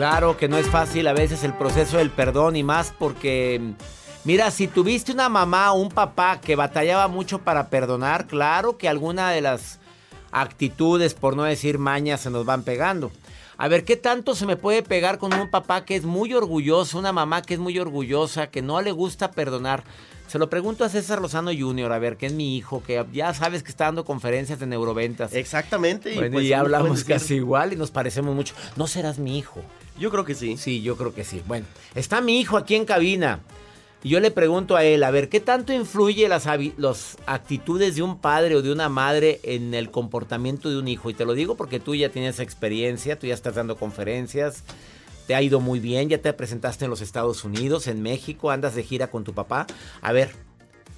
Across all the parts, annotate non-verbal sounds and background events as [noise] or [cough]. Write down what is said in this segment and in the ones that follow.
Claro que no es fácil a veces el proceso del perdón y más porque, mira, si tuviste una mamá o un papá que batallaba mucho para perdonar, claro que alguna de las actitudes, por no decir mañas, se nos van pegando. A ver, ¿qué tanto se me puede pegar con un papá que es muy orgulloso, una mamá que es muy orgullosa, que no le gusta perdonar? Se lo pregunto a César Lozano Jr., a ver, que es mi hijo, que ya sabes que está dando conferencias de neuroventas. Exactamente. Y, pues, y hablamos casi igual y nos parecemos mucho. ¿No serás mi hijo? Yo creo que sí. Sí, yo creo que sí. Bueno, está mi hijo aquí en cabina. Y yo le pregunto a él, a ver, ¿qué tanto influye las, las actitudes de un padre o de una madre en el comportamiento de un hijo? Y te lo digo porque tú ya tienes experiencia, tú ya estás dando conferencias, te ha ido muy bien, ya te presentaste en los Estados Unidos, en México, andas de gira con tu papá. A ver,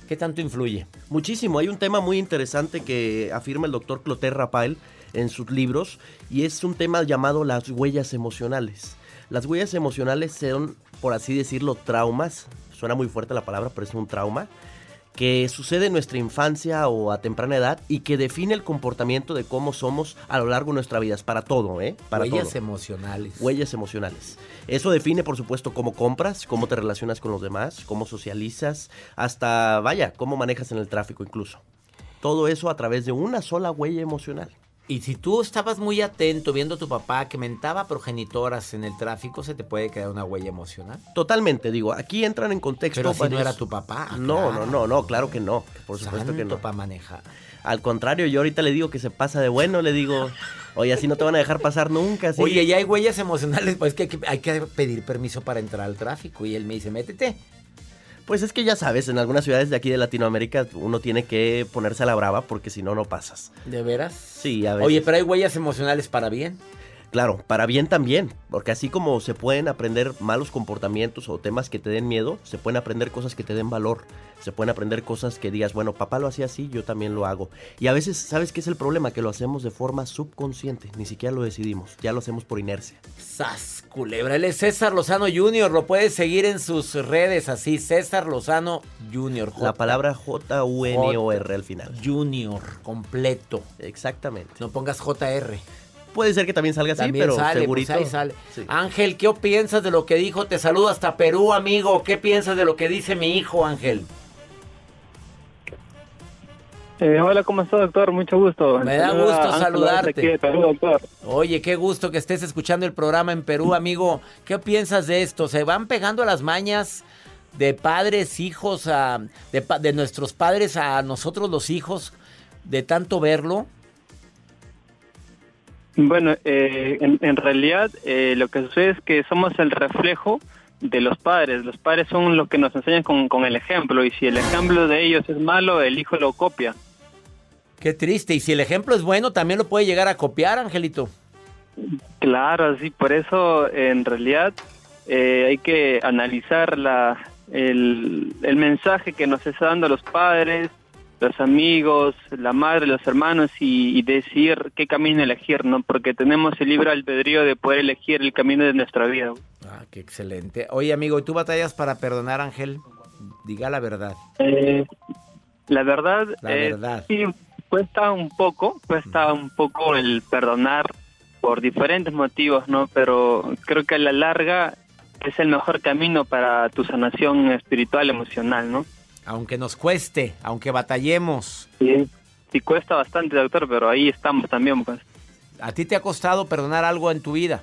¿qué tanto influye? Muchísimo. Hay un tema muy interesante que afirma el doctor Clotaire Rapael en sus libros y es un tema llamado las huellas emocionales. Las huellas emocionales son, por así decirlo, traumas suena muy fuerte la palabra, pero es un trauma, que sucede en nuestra infancia o a temprana edad y que define el comportamiento de cómo somos a lo largo de nuestra vida. Es para todo, ¿eh? Para Huellas emocionales. Huellas emocionales. Eso define, por supuesto, cómo compras, cómo te relacionas con los demás, cómo socializas, hasta, vaya, cómo manejas en el tráfico incluso. Todo eso a través de una sola huella emocional. Y si tú estabas muy atento viendo a tu papá que mentaba progenitoras en el tráfico, ¿se te puede quedar una huella emocional? Totalmente, digo, aquí entran en contexto. Pero si no era tu papá. No, no, no, no, claro que no. Por supuesto que no. para manejar. Al contrario, yo ahorita le digo que se pasa de bueno, le digo, oye, así no te van a dejar pasar nunca. Oye, ya hay huellas emocionales, pues que hay que pedir permiso para entrar al tráfico. Y él me dice, métete. Pues es que ya sabes, en algunas ciudades de aquí de Latinoamérica uno tiene que ponerse a la brava porque si no, no pasas. ¿De veras? Sí, a veces. Oye, pero hay huellas emocionales para bien. Claro, para bien también, porque así como se pueden aprender malos comportamientos o temas que te den miedo, se pueden aprender cosas que te den valor, se pueden aprender cosas que digas, bueno, papá lo hacía así, yo también lo hago. Y a veces, ¿sabes qué es el problema? Que lo hacemos de forma subconsciente, ni siquiera lo decidimos, ya lo hacemos por inercia. ¡Sas, culebra! Él es César Lozano Jr., lo puedes seguir en sus redes así, César Lozano Jr. La palabra J-U-N-O-R al final. Junior, completo. Exactamente. No pongas J-R. Puede ser que también salga así, pero sale, pues segurito. ahí sale. Sí. Ángel, ¿qué piensas de lo que dijo? Te saludo hasta Perú, amigo. ¿Qué piensas de lo que dice mi hijo, Ángel? Eh, hola, ¿cómo estás, doctor? Mucho gusto. Me da gusto Ángel, saludarte. aquí Perú, doctor. Oye, qué gusto que estés escuchando el programa en Perú, amigo. ¿Qué piensas de esto? ¿Se van pegando las mañas de padres, hijos, a, de nuestros padres a nosotros los hijos, de tanto verlo? Bueno, eh, en, en realidad eh, lo que sucede es que somos el reflejo de los padres. Los padres son los que nos enseñan con, con el ejemplo y si el ejemplo de ellos es malo, el hijo lo copia. Qué triste. Y si el ejemplo es bueno, también lo puede llegar a copiar, Angelito. Claro, sí, por eso en realidad eh, hay que analizar la, el, el mensaje que nos está dando los padres, los amigos, la madre, los hermanos y, y, decir qué camino elegir, ¿no? Porque tenemos el libre albedrío de poder elegir el camino de nuestra vida. Ah, qué excelente. Oye, amigo, ¿y tú batallas para perdonar, Ángel? Diga la verdad. Eh, la verdad, la eh, verdad. sí, cuesta un poco, cuesta un poco el perdonar por diferentes motivos, ¿no? Pero creo que a la larga es el mejor camino para tu sanación espiritual, emocional, ¿no? Aunque nos cueste, aunque batallemos. Sí, sí cuesta bastante, doctor, pero ahí estamos también, pues. ¿A ti te ha costado perdonar algo en tu vida?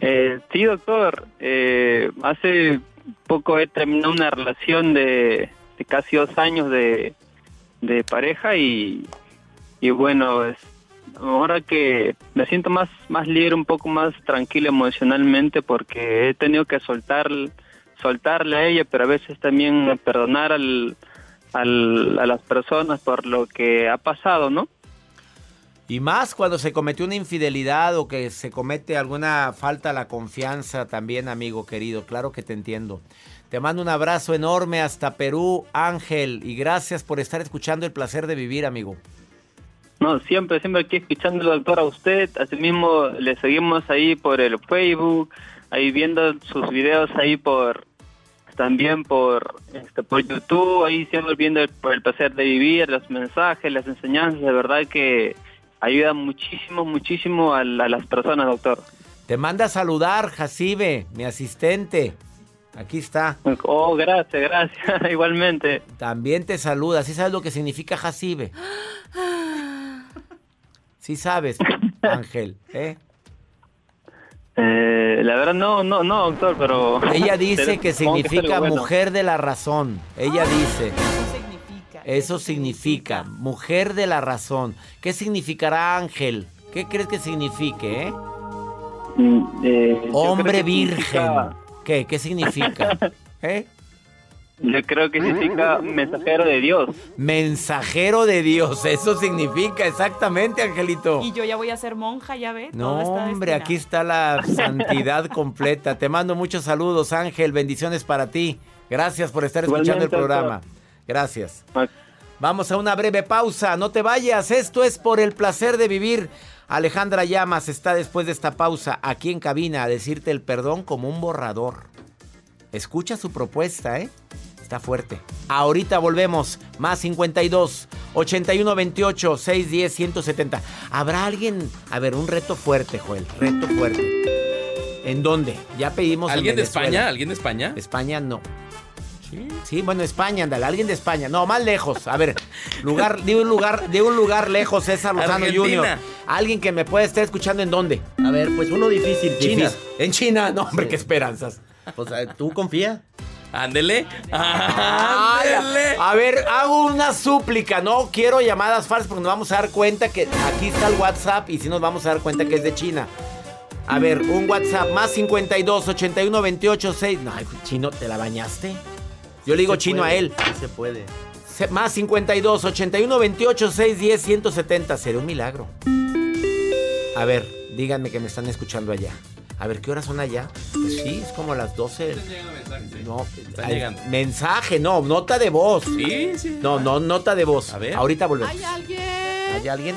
Eh, sí, doctor. Eh, hace poco he terminado una relación de, de casi dos años de, de pareja y, y bueno, es, ahora que me siento más, más libre, un poco más tranquilo emocionalmente porque he tenido que soltar soltarle a ella, pero a veces también perdonar al, al, a las personas por lo que ha pasado, ¿no? Y más cuando se cometió una infidelidad o que se comete alguna falta a la confianza también, amigo querido. Claro que te entiendo. Te mando un abrazo enorme hasta Perú, Ángel, y gracias por estar escuchando el placer de vivir, amigo. No, siempre, siempre aquí escuchando, doctor, a usted. Asimismo, le seguimos ahí por el Facebook, ahí viendo sus videos ahí por también por este, por YouTube, ahí siempre viendo el, por el placer de vivir, los mensajes, las enseñanzas, de verdad que ayuda muchísimo, muchísimo a, a las personas, doctor. Te manda a saludar, Jacibe, mi asistente. Aquí está. Oh, gracias, gracias, [laughs] igualmente. También te saluda. ¿Sí sabes lo que significa Jacibe? [gasps] Sí sabes, [laughs] Ángel, ¿eh? Eh, la verdad no, no, no, doctor, pero... Ella [laughs] dice que significa bueno. mujer de la razón. Ella dice... Eso significa. Eso significa mujer de la razón. ¿Qué significará ángel? ¿Qué crees que signifique, eh? eh Hombre virgen. Significa... ¿Qué? ¿Qué significa? [laughs] ¿Eh? Yo creo que significa mensajero de Dios. Mensajero de Dios, eso significa exactamente, Angelito. Y yo ya voy a ser monja, ya ves. No, hombre, aquí está la [laughs] santidad completa. Te mando muchos saludos, Ángel. Bendiciones para ti. Gracias por estar escuchando el programa. Gracias. Vamos a una breve pausa. No te vayas. Esto es por el placer de vivir. Alejandra Llamas está después de esta pausa aquí en cabina a decirte el perdón como un borrador. Escucha su propuesta, ¿eh? Está fuerte. Ahorita volvemos. Más 52 81 28 610 170. ¿Habrá alguien? A ver, un reto fuerte, Joel. Reto fuerte. ¿En dónde? Ya pedimos. ¿Alguien de España? ¿Alguien de España? España no. Sí. Sí, bueno, España, ándale, alguien de España. No, más lejos. A ver, lugar, de un lugar, de un lugar lejos, César Lozano Jr. Alguien que me pueda estar escuchando en dónde. A ver, pues uno difícil, China. Difícil. En China, no, hombre, sí. qué esperanzas. Pues tú confía. Ándele. Ándele. A ver, hago una súplica. No quiero llamadas falsas porque nos vamos a dar cuenta que aquí está el WhatsApp y si sí nos vamos a dar cuenta que es de China. A ver, un WhatsApp más 52 81 28 6. No, chino, ¿te la bañaste? Yo le digo se chino puede, a él. Sí se puede. Más 52 81 28 6 10 170. Sería un milagro. A ver, díganme que me están escuchando allá. A ver, ¿qué horas son allá? Pues sí, es como las 12. No, Están llegando. mensaje, no, nota de voz. Sí, sí. No, no, nota de voz. A ver. Ahorita volvemos. ¿Hay alguien? ¿Hay alguien?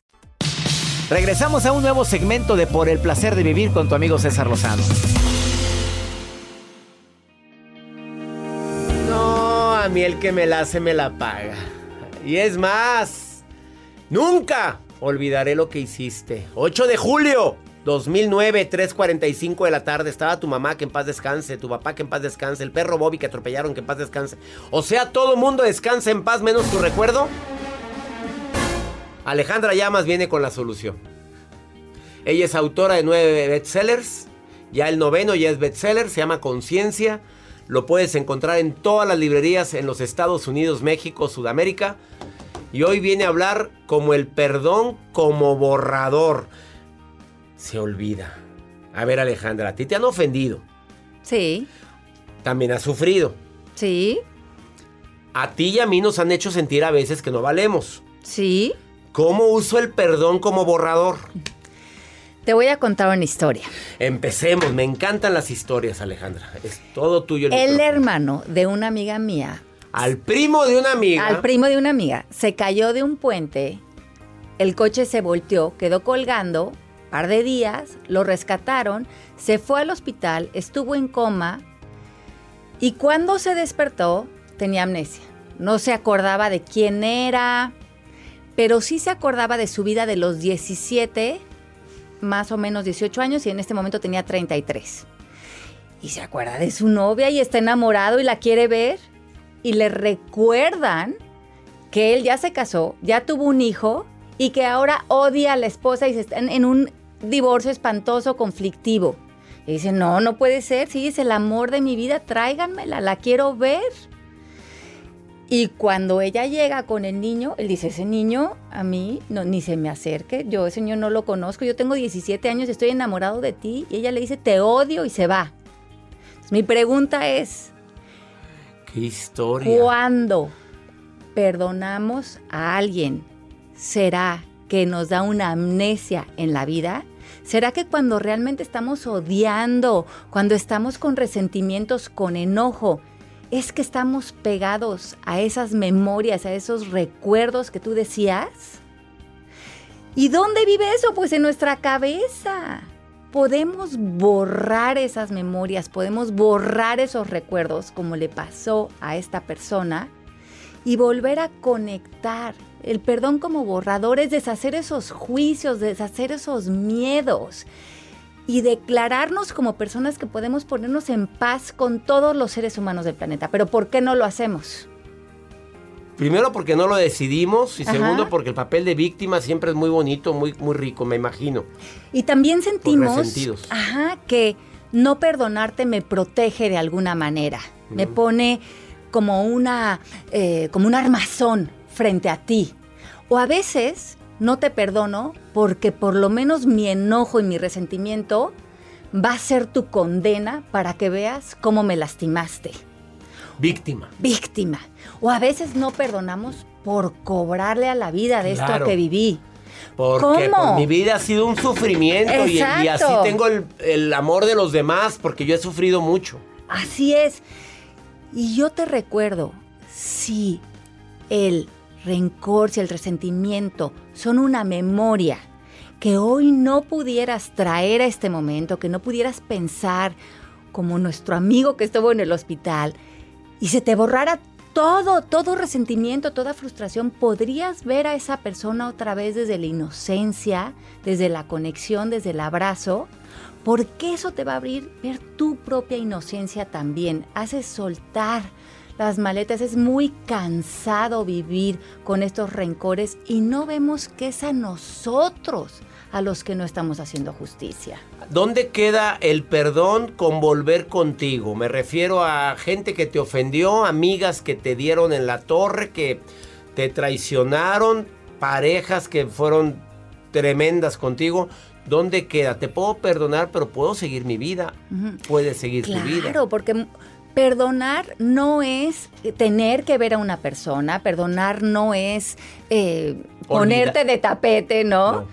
Regresamos a un nuevo segmento de Por el placer de vivir con tu amigo César Lozano. No, a mí el que me la hace me la paga. Y es más, nunca olvidaré lo que hiciste. 8 de julio 2009, 3.45 de la tarde. Estaba tu mamá, que en paz descanse. Tu papá, que en paz descanse. El perro Bobby, que atropellaron, que en paz descanse. O sea, todo mundo descansa en paz, menos tu recuerdo. Alejandra Llamas viene con la solución. Ella es autora de nueve bestsellers. Ya el noveno ya es bestseller. Se llama Conciencia. Lo puedes encontrar en todas las librerías en los Estados Unidos, México, Sudamérica. Y hoy viene a hablar como el perdón como borrador. Se olvida. A ver, Alejandra, a ti te han ofendido. Sí. También has sufrido. Sí. A ti y a mí nos han hecho sentir a veces que no valemos. Sí. ¿Cómo uso el perdón como borrador? Te voy a contar una historia. Empecemos, me encantan las historias, Alejandra. Es todo tuyo. El, el hermano de una amiga mía. Al primo de una amiga. Al primo de una amiga. Se cayó de un puente, el coche se volteó, quedó colgando, par de días, lo rescataron, se fue al hospital, estuvo en coma y cuando se despertó tenía amnesia. No se acordaba de quién era, pero sí se acordaba de su vida de los 17 más o menos 18 años y en este momento tenía 33. Y se acuerda de su novia y está enamorado y la quiere ver. Y le recuerdan que él ya se casó, ya tuvo un hijo y que ahora odia a la esposa y se están en un divorcio espantoso, conflictivo. Y dice, no, no puede ser, sí, es el amor de mi vida, tráiganmela, la quiero ver. Y cuando ella llega con el niño, él dice, ese niño a mí no, ni se me acerque, yo ese niño no lo conozco, yo tengo 17 años, estoy enamorado de ti. Y ella le dice, te odio y se va. Entonces, mi pregunta es, ¿qué historia? ¿Cuándo perdonamos a alguien? ¿Será que nos da una amnesia en la vida? ¿Será que cuando realmente estamos odiando, cuando estamos con resentimientos, con enojo, es que estamos pegados a esas memorias, a esos recuerdos que tú decías. ¿Y dónde vive eso? Pues en nuestra cabeza. Podemos borrar esas memorias, podemos borrar esos recuerdos como le pasó a esta persona y volver a conectar. El perdón como borrador es deshacer esos juicios, deshacer esos miedos y declararnos como personas que podemos ponernos en paz con todos los seres humanos del planeta. Pero ¿por qué no lo hacemos? Primero porque no lo decidimos y Ajá. segundo porque el papel de víctima siempre es muy bonito, muy, muy rico, me imagino. Y también sentimos ajá, que no perdonarte me protege de alguna manera. Uh -huh. Me pone como una, eh, como un armazón frente a ti. O a veces no te perdono porque por lo menos mi enojo y mi resentimiento va a ser tu condena para que veas cómo me lastimaste. Víctima. Víctima. O a veces no perdonamos por cobrarle a la vida de Claro. esto que viví. Porque ¿Cómo? pues, mi vida ha sido un sufrimiento y, y así tengo el, el amor de los demás porque yo he sufrido mucho. Así es. Y yo te recuerdo, si el rencor, si el resentimiento son una memoria que hoy no pudieras traer a este momento, que no pudieras pensar como nuestro amigo que estuvo en el hospital y se te borrara todo, todo resentimiento, toda frustración, podrías ver a esa persona otra vez desde la inocencia, desde la conexión, desde el abrazo, porque eso te va a abrir ver tu propia inocencia también, hace soltar las maletas, es muy cansado vivir con estos rencores y no vemos que es a nosotros a los que no estamos haciendo justicia. ¿Dónde queda el perdón con volver contigo? Me refiero a gente que te ofendió, amigas que te dieron en la torre, que te traicionaron, parejas que fueron tremendas contigo. ¿Dónde queda? Te puedo perdonar, pero puedo seguir mi vida. Ujú. Puedes seguir tu vida. Claro, porque perdonar no es tener que ver a una persona, perdonar no es eh, ponerte de tapete, ¿no? No.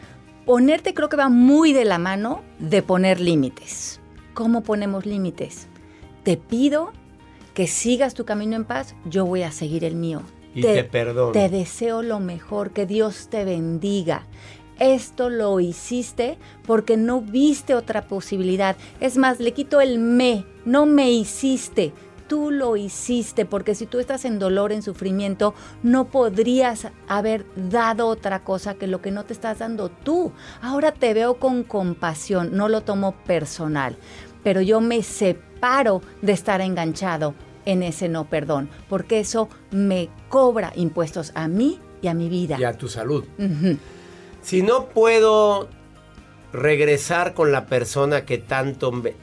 Ponerte creo que va muy de la mano de poner límites. ¿Cómo ponemos límites? Te pido que sigas tu camino en paz, yo voy a seguir el mío. Y te perdono. Te deseo lo mejor, que Dios te bendiga. Esto lo hiciste porque no viste otra posibilidad. Es más, le quito el me, no me hiciste. Tú lo hiciste porque si tú estás en dolor, en sufrimiento, no podrías haber dado otra cosa que lo que no te estás dando tú. Ahora te veo con compasión, no lo tomo personal, pero yo me separo de estar enganchado en ese no perdón, porque eso me cobra impuestos a mí y a mi vida. Y a tu salud. Si no puedo regresar con la persona que tanto me,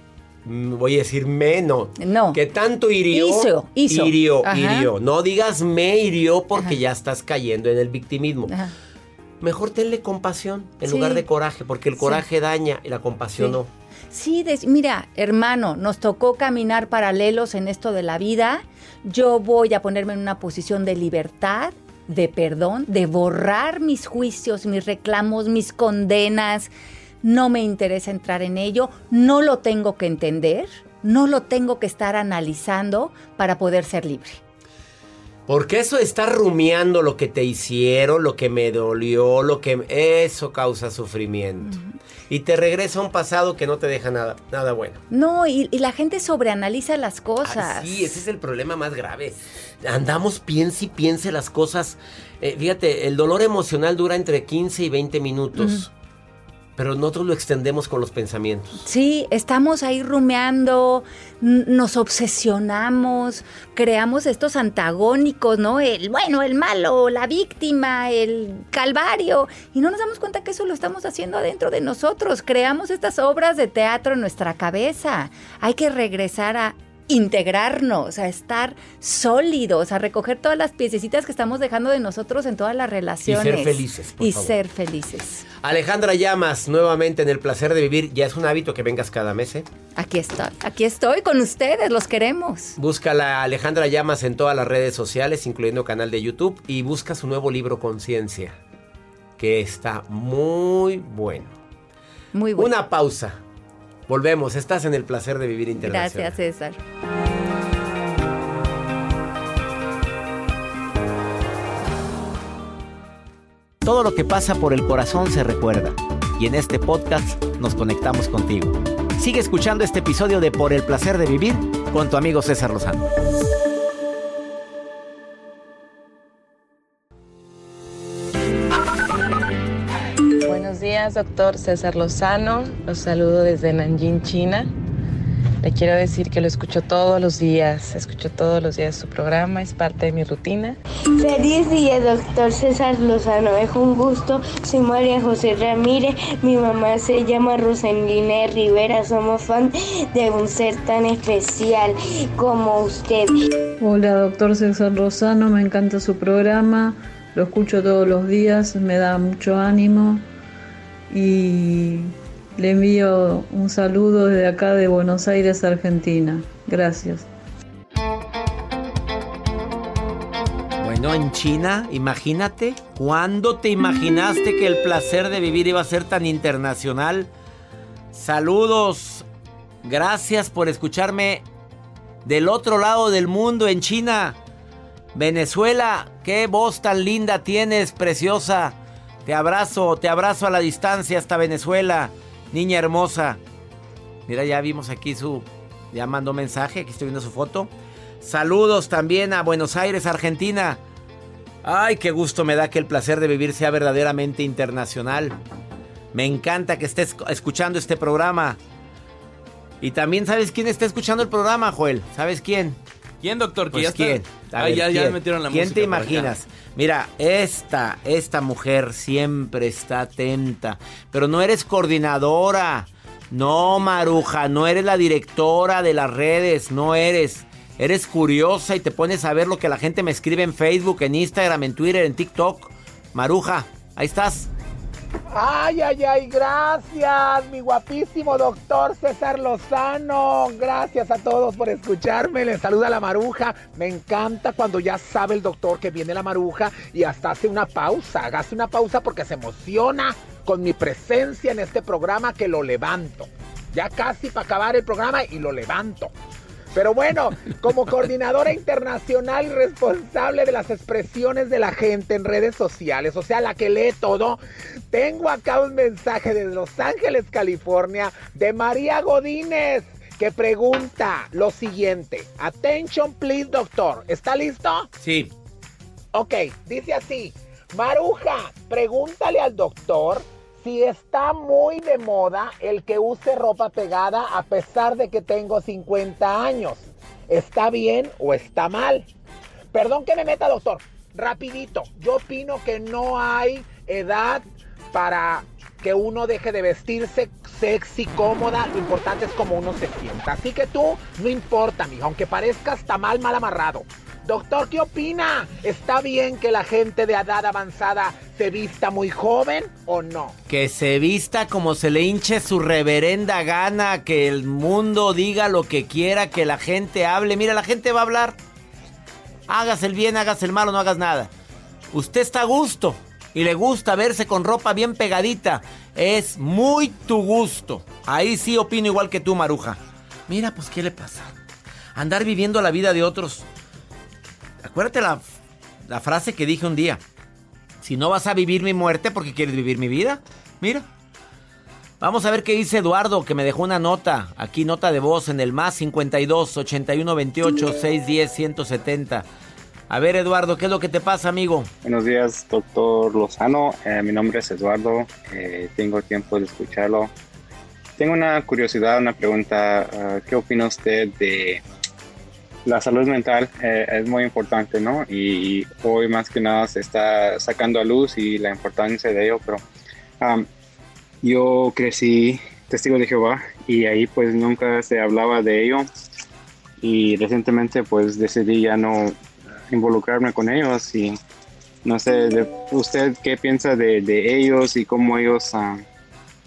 mm, voy a decir me, no, No. que tanto hirió, Hizo, hizo. hirió, Ajá. hirió. No digas me hirió porque Ajá. ya estás cayendo en el victimismo. Ajá. Mejor tenle compasión en Sí. lugar de coraje, porque el Sí. coraje daña y la compasión Sí. no. Sí, mira, hermano, nos tocó caminar paralelos en esto de la vida. Yo voy a ponerme en una posición de libertad, de perdón, de borrar mis juicios, mis reclamos, mis condenas. No me interesa entrar en ello, no lo tengo que entender, no lo tengo que estar analizando para poder ser libre. Porque eso estar rumiando lo que te hicieron, lo que me dolió, lo que... Eso causa sufrimiento. Y te regresa a un pasado que no te deja nada, nada bueno. No, y, y la gente sobreanaliza las cosas. Ay, sí, ese es el problema más grave. Andamos, piense y piense las cosas. Eh, fíjate, el dolor emocional dura entre 15 y 20 minutos. Pero nosotros lo extendemos con los pensamientos. Sí, estamos ahí rumeando, nos obsesionamos, creamos estos antagónicos, ¿no? El bueno, el malo, la víctima, el calvario. Y no nos damos cuenta que eso lo estamos haciendo adentro de nosotros. Creamos estas obras de teatro en nuestra cabeza. Hay que regresar a integrarnos, a estar sólidos, a recoger todas las piececitas que estamos dejando de nosotros en todas las relaciones. felices, por Y favor. ser felices. Alejandra Llamas, nuevamente en el placer de vivir. Ya es un hábito que vengas cada mes, ¿eh? Aquí estoy, aquí estoy con ustedes, los queremos. Búscala Alejandra Llamas en todas las redes sociales, incluyendo canal de YouTube, y busca su nuevo libro Conciencia, que está muy bueno. Muy bueno. Una pausa. Volvemos, estás en el placer de vivir internacional. Gracias, César. Todo lo que pasa por el corazón se recuerda. Y en este podcast nos conectamos contigo. Sigue escuchando este episodio de Por el placer de vivir con tu amigo César Lozano. Días, doctor César Lozano. Los saludo desde Nanjing, China. Le quiero decir que lo escucho todos los días, escucho todos los días su programa, es parte de mi rutina. Feliz día, doctor César Lozano. Es un gusto. Soy María José Ramírez. Mi mamá se llama Rosalina Rivera. Somos fan de un ser tan especial como usted. Hola, doctor César Lozano, me encanta su programa, lo escucho todos los días, me da mucho ánimo y le envío un saludo desde acá de Buenos Aires, Argentina. Gracias. Bueno, en China, imagínate, ¿cuándo te imaginaste que el placer de vivir iba a ser tan internacional? Saludos, gracias por escucharme del otro lado del mundo, en China. Venezuela, qué voz tan linda tienes, preciosa. Te abrazo, te abrazo a la distancia hasta Venezuela, niña hermosa. Mira, ya vimos aquí su... Ya mandó mensaje, aquí estoy viendo su foto. Saludos también a Buenos Aires, Argentina. Ay, qué gusto me da que el placer de vivir sea verdaderamente internacional. Me encanta que estés escuchando este programa. Y también sabes quién está escuchando el programa, Joel. ¿Sabes quién? ¿Quién, doctor? Pues ya está- quién. A Ay, ver, ya, ya ¿quién? metieron la ¿Quién música te imaginas? Mira, esta, esta mujer siempre está atenta, pero no eres coordinadora. No, Maruja, no eres la directora de las redes, no eres. Eres curiosa y te pones a ver lo que la gente me escribe en Facebook, en Instagram, en Twitter, en TikTok. Maruja, ahí estás. Ay, ay, ay, gracias, mi guapísimo doctor César Lozano. Gracias a todos por escucharme. Les saluda la maruja. Me encanta cuando ya sabe el doctor que viene la maruja y hasta hace una pausa. Hace una pausa porque se emociona con mi presencia en este programa que lo levanto. Ya casi para acabar el programa y lo levanto. Pero bueno, como coordinadora internacional y responsable de las expresiones de la gente en redes sociales, o sea, la que lee todo, tengo acá un mensaje desde Los Ángeles, California, de María Godínez que pregunta lo siguiente. Attention, please, doctor. ¿Está listo? Sí. Ok, dice así. Maruja, pregúntale al doctor si está muy de moda el que use ropa pegada a pesar de que tengo 50 años. ¿Está bien o está mal? Perdón que me meta, doctor. Rapidito. Yo opino que no hay edad para que uno deje de vestirse sexy, cómoda. Lo importante es como uno se sienta. Así que tú, no importa, mijo, aunque parezcas mal, mal amarrado. Doctor, ¿qué opina? ¿Está bien que la gente de edad avanzada se vista muy joven o no? Que se vista como se le hinche su reverenda gana, que el mundo diga lo que quiera, que la gente hable. Mira, la gente va a hablar. Hagas el bien, hagas el malo, no hagas nada. Usted está a gusto y le gusta verse con ropa bien pegadita. Es muy tu gusto. Ahí sí opino igual que tú, Maruja. Mira, pues, ¿qué le pasa? Andar viviendo la vida de otros. Acuérdate la, la frase que dije un día. Si no vas a vivir mi muerte, ¿por qué quieres vivir mi vida? Mira. Vamos a ver qué dice Eduardo, que me dejó una nota. Aquí nota de voz en el más 52 81 28 610 170. A ver, Eduardo, ¿qué es lo que te pasa, amigo? Buenos días, doctor Lozano. Eh, mi nombre es Eduardo. Eh, tengo tiempo de escucharlo. Tengo una curiosidad, una pregunta. Uh, ¿Qué opina usted de la salud mental? Eh, es muy importante, ¿no? Y hoy más que nada se está sacando a luz y la importancia de ello, pero yo crecí testigo de Jehová y ahí pues nunca se hablaba de ello y recientemente pues decidí ya no involucrarme con ellos y no sé, de, ¿usted qué piensa de, ellos y cómo ellos uh,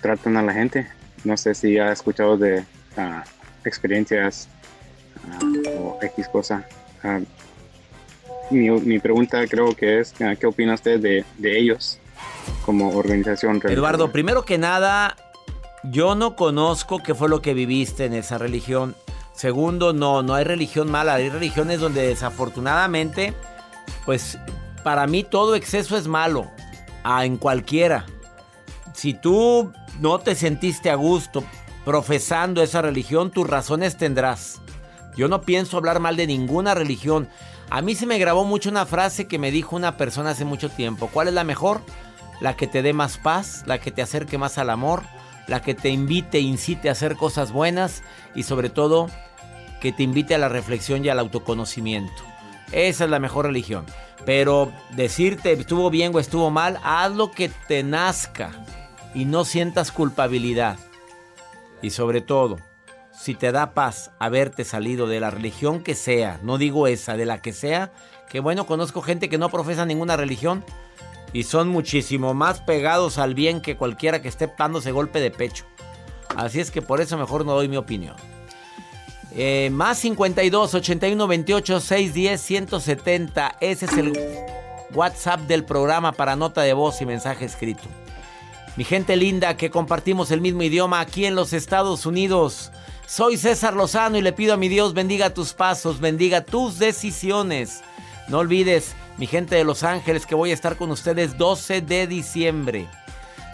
tratan a la gente? No sé si ha escuchado de uh, experiencias o X cosa. Mi, mi, pregunta creo que es, ¿qué opina usted de, de ellos como organización? Religiosa? Eduardo, primero que nada, yo no conozco qué fue lo que viviste en esa religión. Segundo, no, no hay religión mala, hay religiones donde desafortunadamente, pues para mí todo exceso es malo, en cualquiera. Si tú no te sentiste a gusto profesando esa religión, tus razones tendrás. Yo no pienso hablar mal de ninguna religión. A mí se me grabó mucho una frase que me dijo una persona hace mucho tiempo. ¿Cuál es la mejor? La que te dé más paz, la que te acerque más al amor, la que te invite, incite a hacer cosas buenas y sobre todo que te invite a la reflexión y al autoconocimiento. Esa es la mejor religión. Pero decirte estuvo bien o estuvo mal, haz lo que te nazca y no sientas culpabilidad. Y sobre todo, si te da paz haberte salido de la religión que sea, no digo esa, de la que sea, que bueno, conozco gente que no profesa ninguna religión y son muchísimo más pegados al bien que cualquiera que esté dándose golpe de pecho. Así es que por eso mejor no doy mi opinión. Eh, más 52 81 28 610 170. Ese es el WhatsApp del programa para nota de voz y mensaje escrito. Mi gente linda que compartimos el mismo idioma aquí en los Estados Unidos. Soy César Lozano y le pido a mi Dios bendiga tus pasos, bendiga tus decisiones. No olvides, mi gente de Los Ángeles, que voy a estar con ustedes 12 de diciembre.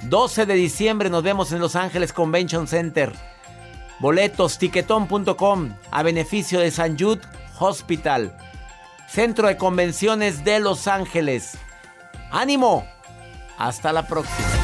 12 de diciembre nos vemos en Los Ángeles Convention Center. Boletos tiquetón.com a beneficio de San Jude Hospital. Centro de Convenciones de Los Ángeles. ¡Ánimo! Hasta la próxima.